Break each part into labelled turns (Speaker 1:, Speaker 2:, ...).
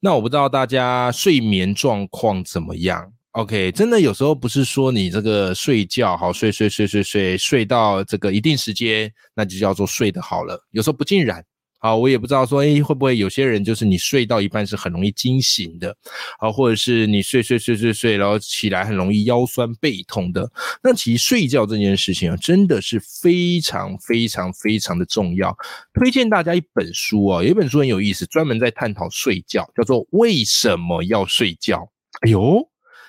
Speaker 1: 那我不知道大家睡眠状况怎么样？OK，真的有时候不是说你这个睡觉好睡睡睡睡睡睡到这个一定时间，那就叫做睡得好了。有时候不尽然。好，我也不知道说，哎，会不会有些人就是你睡到一半是很容易惊醒的，啊，或者是你睡睡睡睡睡，然后起来很容易腰酸背痛的。那其实睡觉这件事情啊，真的是非常非常非常的重要。推荐大家一本书啊，有一本书很有意思，专门在探讨睡觉，叫做《为什么要睡觉》。哎呦！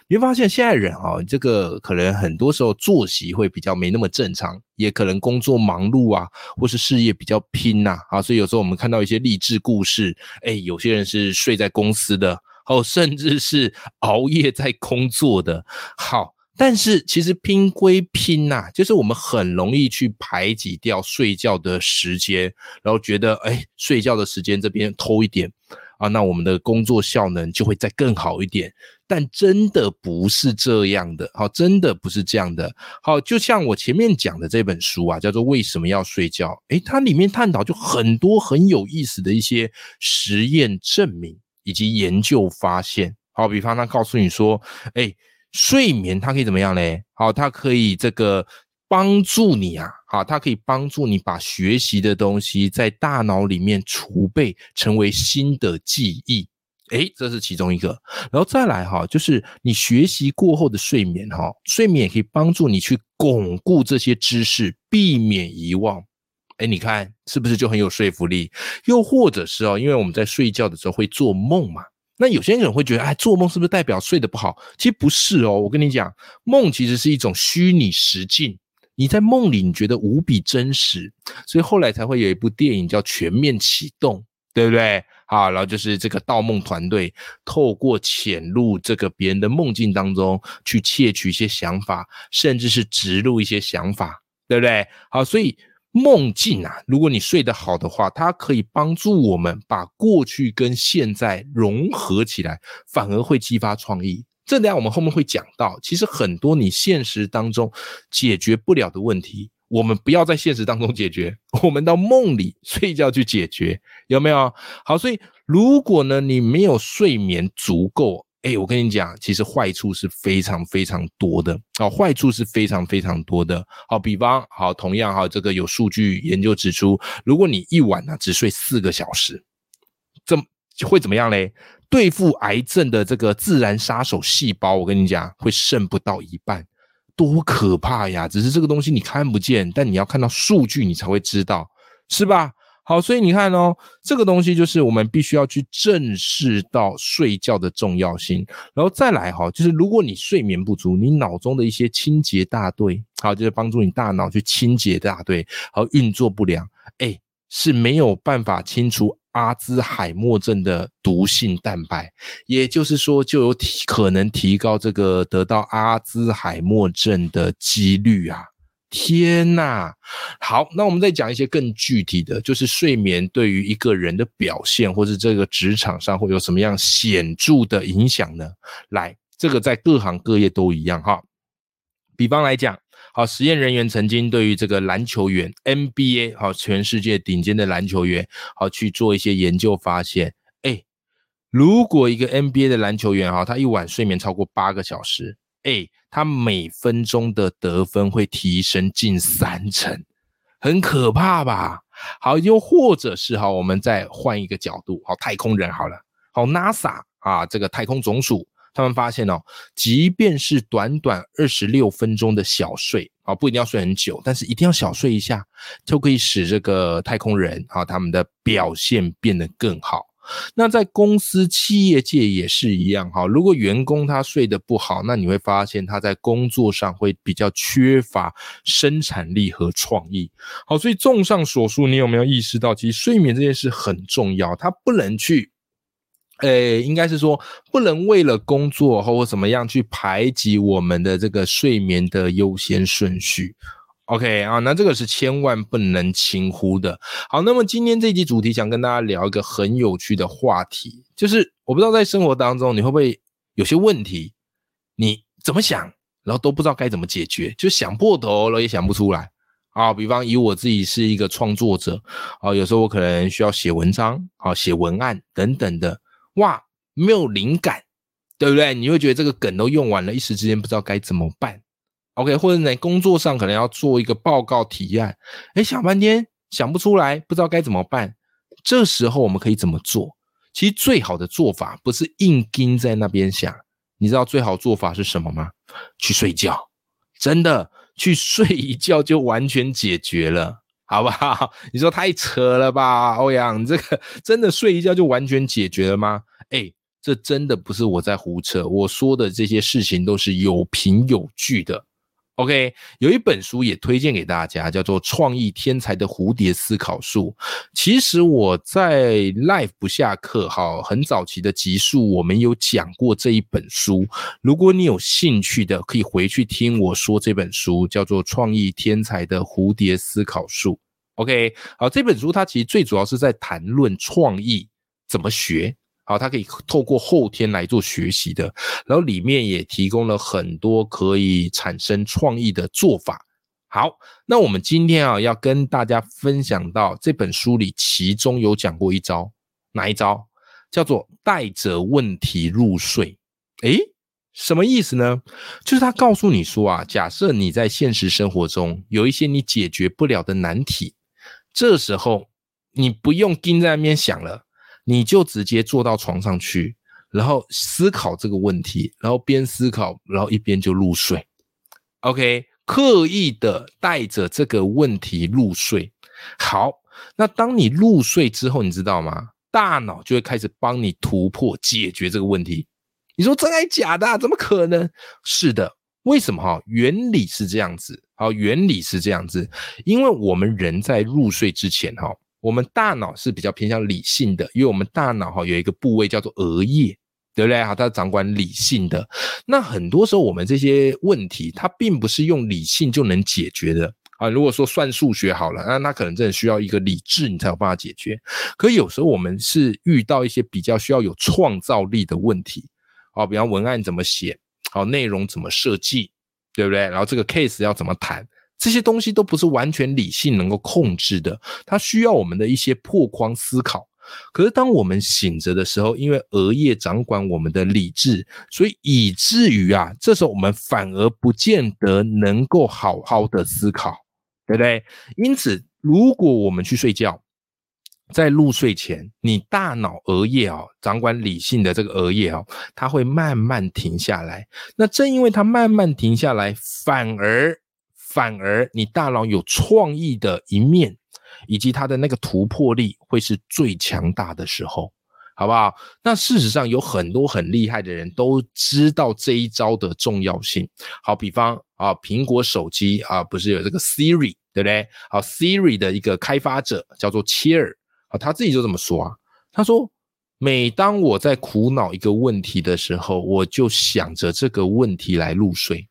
Speaker 1: 你会发现现在人啊，这个可能很多时候作息会比较没那么正常，也可能工作忙碌啊，或是事业比较拼呐，啊，所以有时候我们看到一些励志故事，哎，有些人是睡在公司的，哦，甚至是熬夜在工作的。好，但是其实拼归拼呐，就是我们很容易去排挤掉睡觉的时间，然后觉得哎，睡觉的时间这边偷一点。啊，那我们的工作效能就会再更好一点，但真的不是这样的，好，真的不是这样的，好，就像我前面讲的这本书啊，叫做《为什么要睡觉》，诶，它里面探讨就很多很有意思的一些实验证明以及研究发现，好，比方他告诉你说，诶，睡眠它可以怎么样嘞？好，它可以这个。帮助你啊，好，它可以帮助你把学习的东西在大脑里面储备成为新的记忆，诶，这是其中一个。然后再来哈，就是你学习过后的睡眠哈，睡眠也可以帮助你去巩固这些知识，避免遗忘。诶，你看是不是就很有说服力？又或者是哦，因为我们在睡觉的时候会做梦嘛，那有些人会觉得，哎，做梦是不是代表睡得不好？其实不是哦，我跟你讲，梦其实是一种虚拟实境。你在梦里，你觉得无比真实，所以后来才会有一部电影叫《全面启动》，对不对？好，然后就是这个盗梦团队透过潜入这个别人的梦境当中，去窃取一些想法，甚至是植入一些想法，对不对？好，所以梦境啊，如果你睡得好的话，它可以帮助我们把过去跟现在融合起来，反而会激发创意。这点我们后面会讲到，其实很多你现实当中解决不了的问题，我们不要在现实当中解决，我们到梦里睡觉去解决，有没有？好，所以如果呢你没有睡眠足够，哎，我跟你讲，其实坏处是非常非常多的，好，坏处是非常非常多的。好，比方好，同样哈，这个有数据研究指出，如果你一晚呢只睡四个小时，怎会怎么样嘞？对付癌症的这个自然杀手细胞，我跟你讲，会剩不到一半，多可怕呀！只是这个东西你看不见，但你要看到数据，你才会知道，是吧？好，所以你看哦，这个东西就是我们必须要去正视到睡觉的重要性，然后再来哈，就是如果你睡眠不足，你脑中的一些清洁大队，好，就是帮助你大脑去清洁大队，好运作不良，哎，是没有办法清除。阿兹海默症的毒性蛋白，也就是说，就有提可能提高这个得到阿兹海默症的几率啊！天呐！好，那我们再讲一些更具体的，就是睡眠对于一个人的表现，或是这个职场上会有什么样显著的影响呢？来，这个在各行各业都一样哈。比方来讲。好，实验人员曾经对于这个篮球员 NBA 好，全世界顶尖的篮球员好去做一些研究，发现，哎，如果一个 NBA 的篮球员哈，他一晚睡眠超过八个小时，哎，他每分钟的得分会提升近三成，很可怕吧？好，又或者是哈，我们再换一个角度，好，太空人好了，好，NASA 啊，这个太空总署。他们发现哦，即便是短短二十六分钟的小睡啊，不一定要睡很久，但是一定要小睡一下，就可以使这个太空人啊他们的表现变得更好。那在公司企业界也是一样哈，如果员工他睡得不好，那你会发现他在工作上会比较缺乏生产力和创意。好，所以综上所述，你有没有意识到，其实睡眠这件事很重要，它不能去。呃，应该是说不能为了工作或怎么样去排挤我们的这个睡眠的优先顺序。OK 啊，那这个是千万不能轻忽的。好，那么今天这集主题想跟大家聊一个很有趣的话题，就是我不知道在生活当中你会不会有些问题，你怎么想，然后都不知道该怎么解决，就想破头了也想不出来啊。比方以我自己是一个创作者啊，有时候我可能需要写文章啊、写文案等等的，哇，没有灵感，对不对？你会觉得这个梗都用完了，一时之间不知道该怎么办。OK，或者在工作上可能要做一个报告提案，哎，想半天想不出来，不知道该怎么办。这时候我们可以怎么做？其实最好的做法不是硬盯在那边想，你知道最好做法是什么吗？去睡觉，真的去睡一觉就完全解决了，好不好？你说太扯了吧，欧阳，这个真的睡一觉就完全解决了吗？哎，这真的不是我在胡扯，我说的这些事情都是有凭有据的。OK，有一本书也推荐给大家，叫做《创意天才的蝴蝶思考术》。其实我在 Life 不下课，哈，很早期的集数，我们有讲过这一本书。如果你有兴趣的，可以回去听我说这本书，叫做《创意天才的蝴蝶思考术》。OK，好，这本书它其实最主要是在谈论创意怎么学。好，它可以透过后天来做学习的，然后里面也提供了很多可以产生创意的做法。好，那我们今天啊要跟大家分享到这本书里，其中有讲过一招，哪一招？叫做带着问题入睡。诶，什么意思呢？就是他告诉你说啊，假设你在现实生活中有一些你解决不了的难题，这时候你不用盯在那边想了。你就直接坐到床上去，然后思考这个问题，然后边思考，然后一边就入睡。OK，刻意的带着这个问题入睡。好，那当你入睡之后，你知道吗？大脑就会开始帮你突破解决这个问题。你说真还假的？怎么可能？是的，为什么？哈，原理是这样子。好，原理是这样子，因为我们人在入睡之前，哈。我们大脑是比较偏向理性的，因为我们大脑哈有一个部位叫做额叶，对不对？哈，它掌管理性的。那很多时候我们这些问题，它并不是用理性就能解决的啊。如果说算数学好了，那那可能真的需要一个理智，你才有办法解决。可有时候我们是遇到一些比较需要有创造力的问题，好，比方文案怎么写，好，内容怎么设计，对不对？然后这个 case 要怎么谈。这些东西都不是完全理性能够控制的，它需要我们的一些破框思考。可是当我们醒着的时候，因为额叶掌管我们的理智，所以以至于啊，这时候我们反而不见得能够好好的思考，对不对？因此，如果我们去睡觉，在入睡前，你大脑额叶啊，掌管理性的这个额叶啊，它会慢慢停下来。那正因为它慢慢停下来，反而。反而你大脑有创意的一面，以及它的那个突破力会是最强大的时候，好不好？那事实上有很多很厉害的人都知道这一招的重要性。好，比方啊，苹果手机啊，不是有这个 Siri 对不对？好，Siri 的一个开发者叫做切尔啊，他自己就这么说啊，他说：每当我在苦恼一个问题的时候，我就想着这个问题来入睡。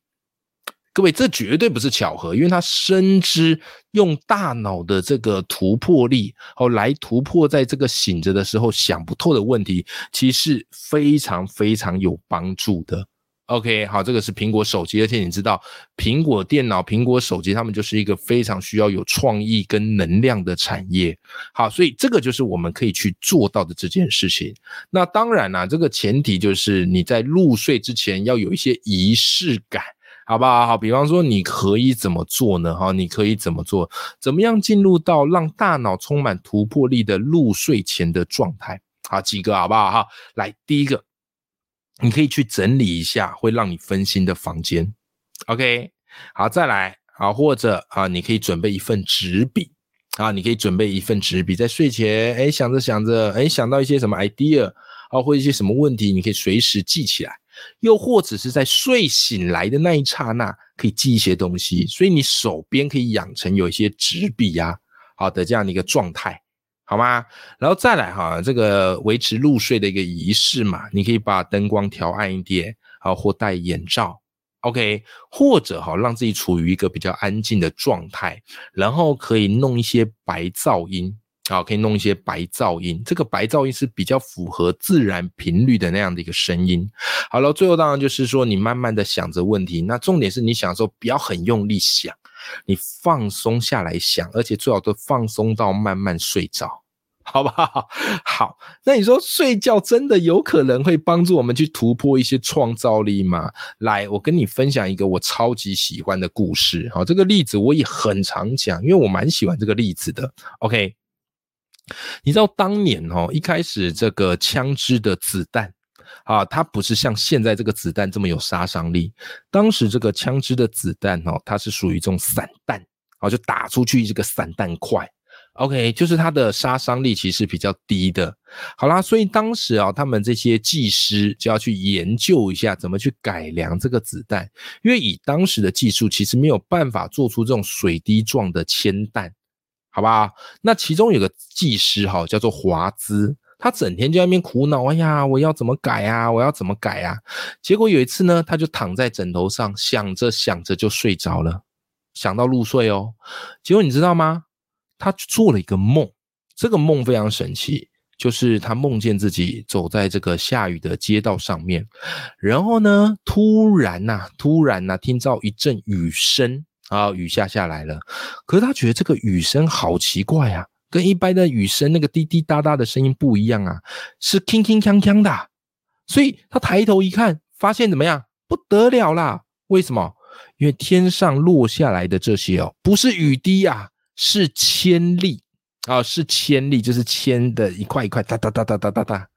Speaker 1: 各位，这绝对不是巧合，因为他深知用大脑的这个突破力，哦，来突破在这个醒着的时候想不透的问题，其实非常非常有帮助的。OK，好，这个是苹果手机，而且你知道，苹果电脑、苹果手机，他们就是一个非常需要有创意跟能量的产业。好，所以这个就是我们可以去做到的这件事情。那当然啦，这个前提就是你在入睡之前要有一些仪式感。好不好？好，比方说，你可以怎么做呢？哈，你可以怎么做？怎么样进入到让大脑充满突破力的入睡前的状态？好，几个好不好？哈，来，第一个，你可以去整理一下会让你分心的房间。OK，好，再来，好，或者啊，你可以准备一份纸笔啊，你可以准备一份纸笔，在睡前，哎，想着想着，哎，想到一些什么 idea 啊，或一些什么问题，你可以随时记起来。又或者是在睡醒来的那一刹那，可以记一些东西，所以你手边可以养成有一些纸笔呀，好的这样的一个状态。好吗？然后再来哈，这个维持入睡的一个仪式嘛，你可以把灯光调暗一点，好，或戴眼罩，OK，或者哈，让自己处于一个比较安静的状态，然后可以弄一些白噪音，好，可以弄一些白噪音，这个白噪音是比较符合自然频率的那样的一个声音。好了，最后当然就是说，你慢慢的想着问题，那重点是你想的时候不要很用力想。你放松下来想，而且最好都放松到慢慢睡着，好不好？好，那你说睡觉真的有可能会帮助我们去突破一些创造力吗？来，我跟你分享一个我超级喜欢的故事。好，这个例子我也很常讲，因为我蛮喜欢这个例子的。OK，你知道当年哦，一开始这个枪支的子弹。啊，它不是像现在这个子弹这么有杀伤力。当时这个枪支的子弹哦，它是属于这种散弹，啊，就打出去这个散弹块。OK，就是它的杀伤力其实比较低的。好啦，所以当时啊，他们这些技师就要去研究一下怎么去改良这个子弹，因为以当时的技术，其实没有办法做出这种水滴状的铅弹，好吧？那其中有个技师哈，叫做华兹。他整天就在那边苦恼，哎呀，我要怎么改啊？我要怎么改啊？结果有一次呢，他就躺在枕头上，想着想着就睡着了，想到入睡哦。结果你知道吗？他做了一个梦，这个梦非常神奇，就是他梦见自己走在这个下雨的街道上面，然后呢，突然呐，突然呐，听到一阵雨声啊，雨下下来了。可是他觉得这个雨声好奇怪啊。跟一般的雨声那个滴滴答答的声音不一样啊，是铿铿锵锵的。所以他抬头一看，发现怎么样？不得了啦！为什么？因为天上落下来的这些哦，不是雨滴啊，是铅粒啊，是铅粒，就是铅的一块一块哒哒哒哒哒哒哒。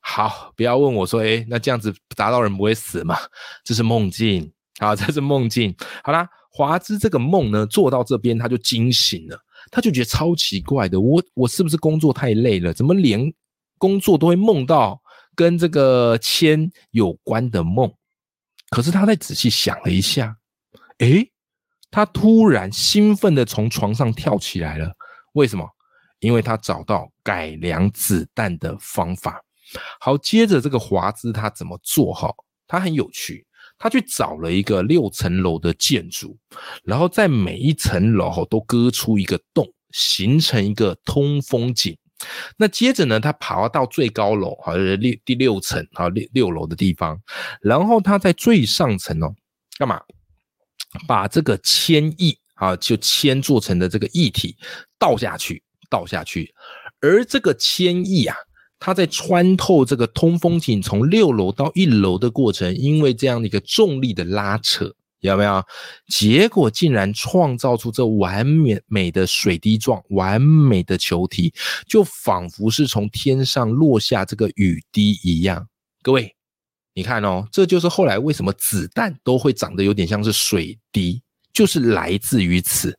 Speaker 1: 好，不要问我说，哎，那这样子砸到人不会死吗？这是梦境啊，这是梦境。好啦，华兹这个梦呢，做到这边他就惊醒了。他就觉得超奇怪的，我我是不是工作太累了？怎么连工作都会梦到跟这个铅有关的梦？可是他再仔细想了一下，诶，他突然兴奋的从床上跳起来了。为什么？因为他找到改良子弹的方法。好，接着这个华兹他怎么做？哈，他很有趣。他去找了一个六层楼的建筑，然后在每一层楼都割出一个洞，形成一个通风井。那接着呢，他爬到最高楼，好像六第六层，啊六六楼的地方。然后他在最上层哦，干嘛？把这个铅液啊，就铅做成的这个液体倒下去，倒下去。而这个铅液啊。它在穿透这个通风井从六楼到一楼的过程，因为这样的一个重力的拉扯，有没有？结果竟然创造出这完美美的水滴状、完美的球体，就仿佛是从天上落下这个雨滴一样。各位，你看哦，这就是后来为什么子弹都会长得有点像是水滴，就是来自于此。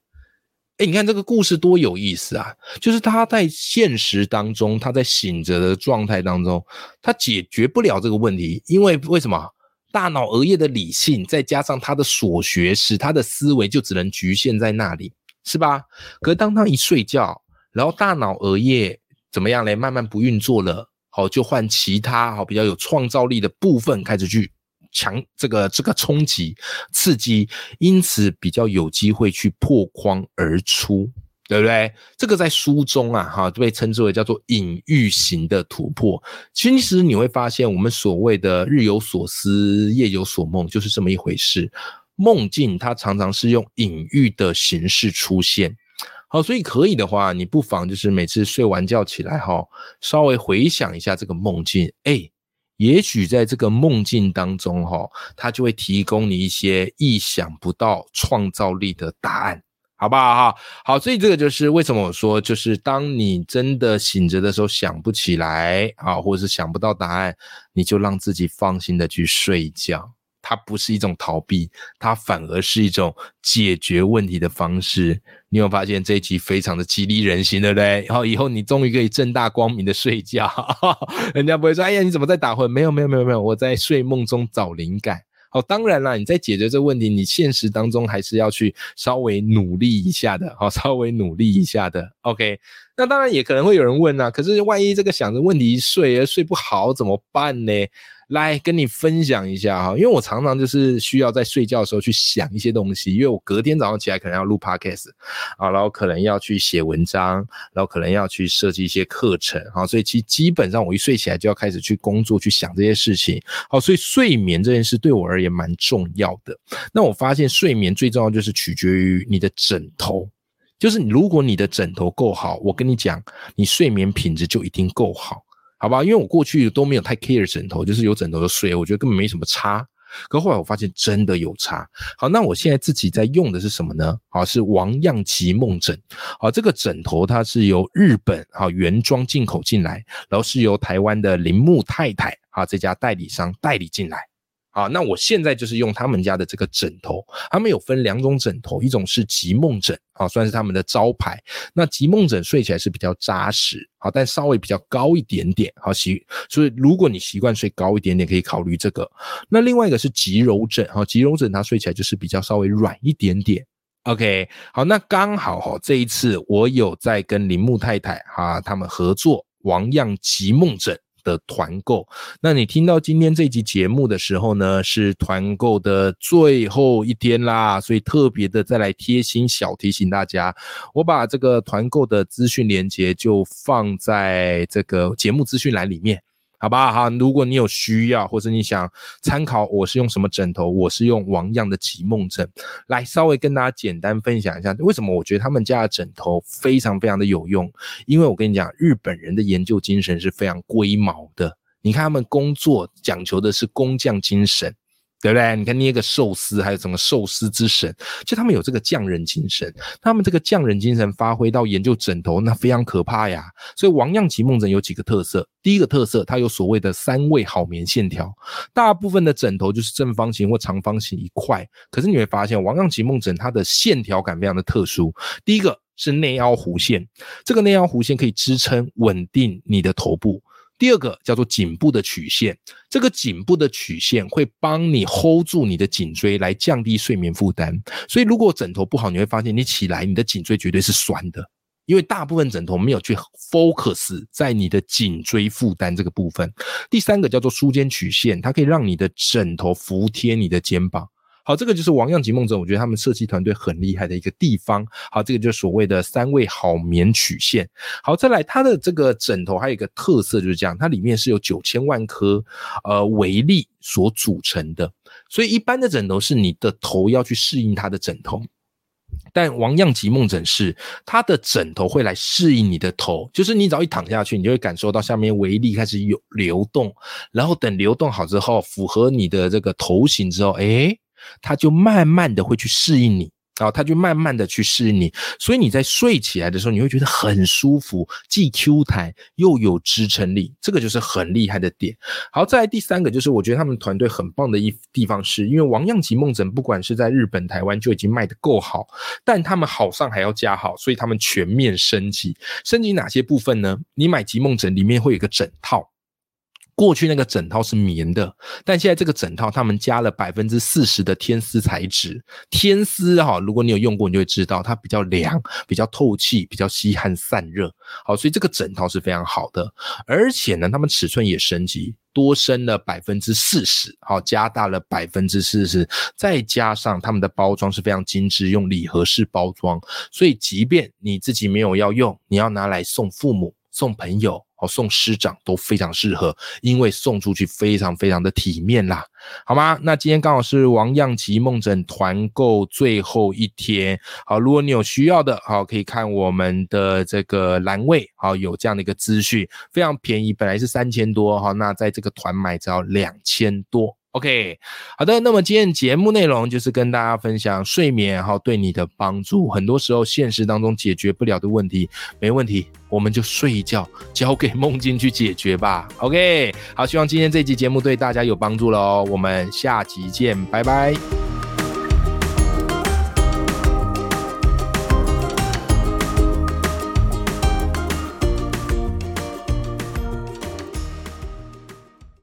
Speaker 1: 哎，你看这个故事多有意思啊！就是他在现实当中，他在醒着的状态当中，他解决不了这个问题，因为为什么？大脑额叶的理性，再加上他的所学，使他的思维就只能局限在那里，是吧？可是当他一睡觉，然后大脑额叶怎么样嘞？慢慢不运作了，好，就换其他好比较有创造力的部分开始去。强这个这个冲击刺激，因此比较有机会去破框而出，对不对？这个在书中啊，哈，被称之为叫做隐喻型的突破。其实你会发现，我们所谓的日有所思，夜有所梦，就是这么一回事。梦境它常常是用隐喻的形式出现。好，所以可以的话，你不妨就是每次睡完觉起来，哈，稍微回想一下这个梦境，哎。也许在这个梦境当中，哈，它就会提供你一些意想不到创造力的答案，好不好？哈，好，所以这个就是为什么我说，就是当你真的醒着的时候想不起来啊，或者是想不到答案，你就让自己放心的去睡觉。它不是一种逃避，它反而是一种解决问题的方式。你有发现这一集非常的激励人心，对不对？然后以后你终于可以正大光明的睡觉，人家不会说：“哎呀，你怎么在打混？”没有，没有，没有，没有，我在睡梦中找灵感。好，当然啦，你在解决这个问题，你现实当中还是要去稍微努力一下的，好，稍微努力一下的。OK，那当然也可能会有人问啊，可是万一这个想着问题睡而睡不好怎么办呢？来跟你分享一下哈，因为我常常就是需要在睡觉的时候去想一些东西，因为我隔天早上起来可能要录 podcast 啊，然后可能要去写文章，然后可能要去设计一些课程啊，所以其实基本上我一睡起来就要开始去工作，去想这些事情。好，所以睡眠这件事对我而言蛮重要的。那我发现睡眠最重要就是取决于你的枕头，就是如果你的枕头够好，我跟你讲，你睡眠品质就一定够好。好吧，因为我过去都没有太 care 枕头，就是有枕头就睡，我觉得根本没什么差。可后来我发现真的有差。好，那我现在自己在用的是什么呢？好，是王样极梦枕。好，这个枕头它是由日本好原装进口进来，然后是由台湾的铃木太太啊这家代理商代理进来。啊，那我现在就是用他们家的这个枕头，他们有分两种枕头，一种是极梦枕，啊，算是他们的招牌。那极梦枕睡起来是比较扎实，好，但稍微比较高一点点，好习。所以如果你习惯睡高一点点，可以考虑这个。那另外一个是极柔枕，哈，极柔枕它睡起来就是比较稍微软一点点。OK，好，那刚好哈，这一次我有在跟铃木太太哈他们合作王样极梦枕。的团购，那你听到今天这集节目的时候呢，是团购的最后一天啦，所以特别的再来贴心小提醒大家，我把这个团购的资讯链接就放在这个节目资讯栏里面。好吧，好，如果你有需要，或者你想参考，我是用什么枕头？我是用王样的极梦枕，来稍微跟大家简单分享一下，为什么我觉得他们家的枕头非常非常的有用？因为我跟你讲，日本人的研究精神是非常龟毛的，你看他们工作讲求的是工匠精神。对不对？你看捏个寿司，还有什么寿司之神，就他们有这个匠人精神。他们这个匠人精神发挥到研究枕头，那非常可怕呀。所以王样极梦枕有几个特色。第一个特色，它有所谓的三位好眠线条。大部分的枕头就是正方形或长方形一块，可是你会发现王样极梦枕它的线条感非常的特殊。第一个是内凹弧线，这个内凹弧线可以支撑稳定你的头部。第二个叫做颈部的曲线，这个颈部的曲线会帮你 hold 住你的颈椎，来降低睡眠负担。所以如果枕头不好，你会发现你起来你的颈椎绝对是酸的，因为大部分枕头没有去 focus 在你的颈椎负担这个部分。第三个叫做舒肩曲线，它可以让你的枕头服贴你的肩膀。好，这个就是王样极梦枕，我觉得他们设计团队很厉害的一个地方。好，这个就是所谓的三位好眠曲线。好，再来它的这个枕头还有一个特色就是这样，它里面是有九千万颗呃微粒所组成的，所以一般的枕头是你的头要去适应它的枕头，但王样极梦枕是它的枕头会来适应你的头，就是你只要一躺下去，你就会感受到下面微粒开始有流动，然后等流动好之后，符合你的这个头型之后，诶。它就慢慢的会去适应你，啊，它就慢慢的去适应你，所以你在睡起来的时候，你会觉得很舒服，既 Q 弹又有支撑力，这个就是很厉害的点。好，再来第三个就是我觉得他们团队很棒的一地方，是因为王样吉梦枕不管是在日本、台湾就已经卖的够好，但他们好上还要加好，所以他们全面升级。升级哪些部分呢？你买吉梦枕里面会有一个枕套。过去那个枕套是棉的，但现在这个枕套他们加了百分之四十的天丝材质。天丝哈，如果你有用过，你就会知道它比较凉、比较透气、比较吸汗散热。好，所以这个枕套是非常好的。而且呢，他们尺寸也升级，多升了百分之四十，好，加大了百分之四十。再加上他们的包装是非常精致，用礼盒式包装，所以即便你自己没有要用，你要拿来送父母、送朋友。哦，送师长都非常适合，因为送出去非常非常的体面啦，好吗？那今天刚好是王样琪梦枕团购最后一天，好，如果你有需要的，好，可以看我们的这个栏位，好，有这样的一个资讯，非常便宜，本来是三千多，哈，那在这个团买只要两千多。OK，好的，那么今天节目内容就是跟大家分享睡眠哈对你的帮助。很多时候现实当中解决不了的问题，没问题，我们就睡一觉，交给梦境去解决吧。OK，好，希望今天这集节目对大家有帮助喽。我们下集见，拜拜。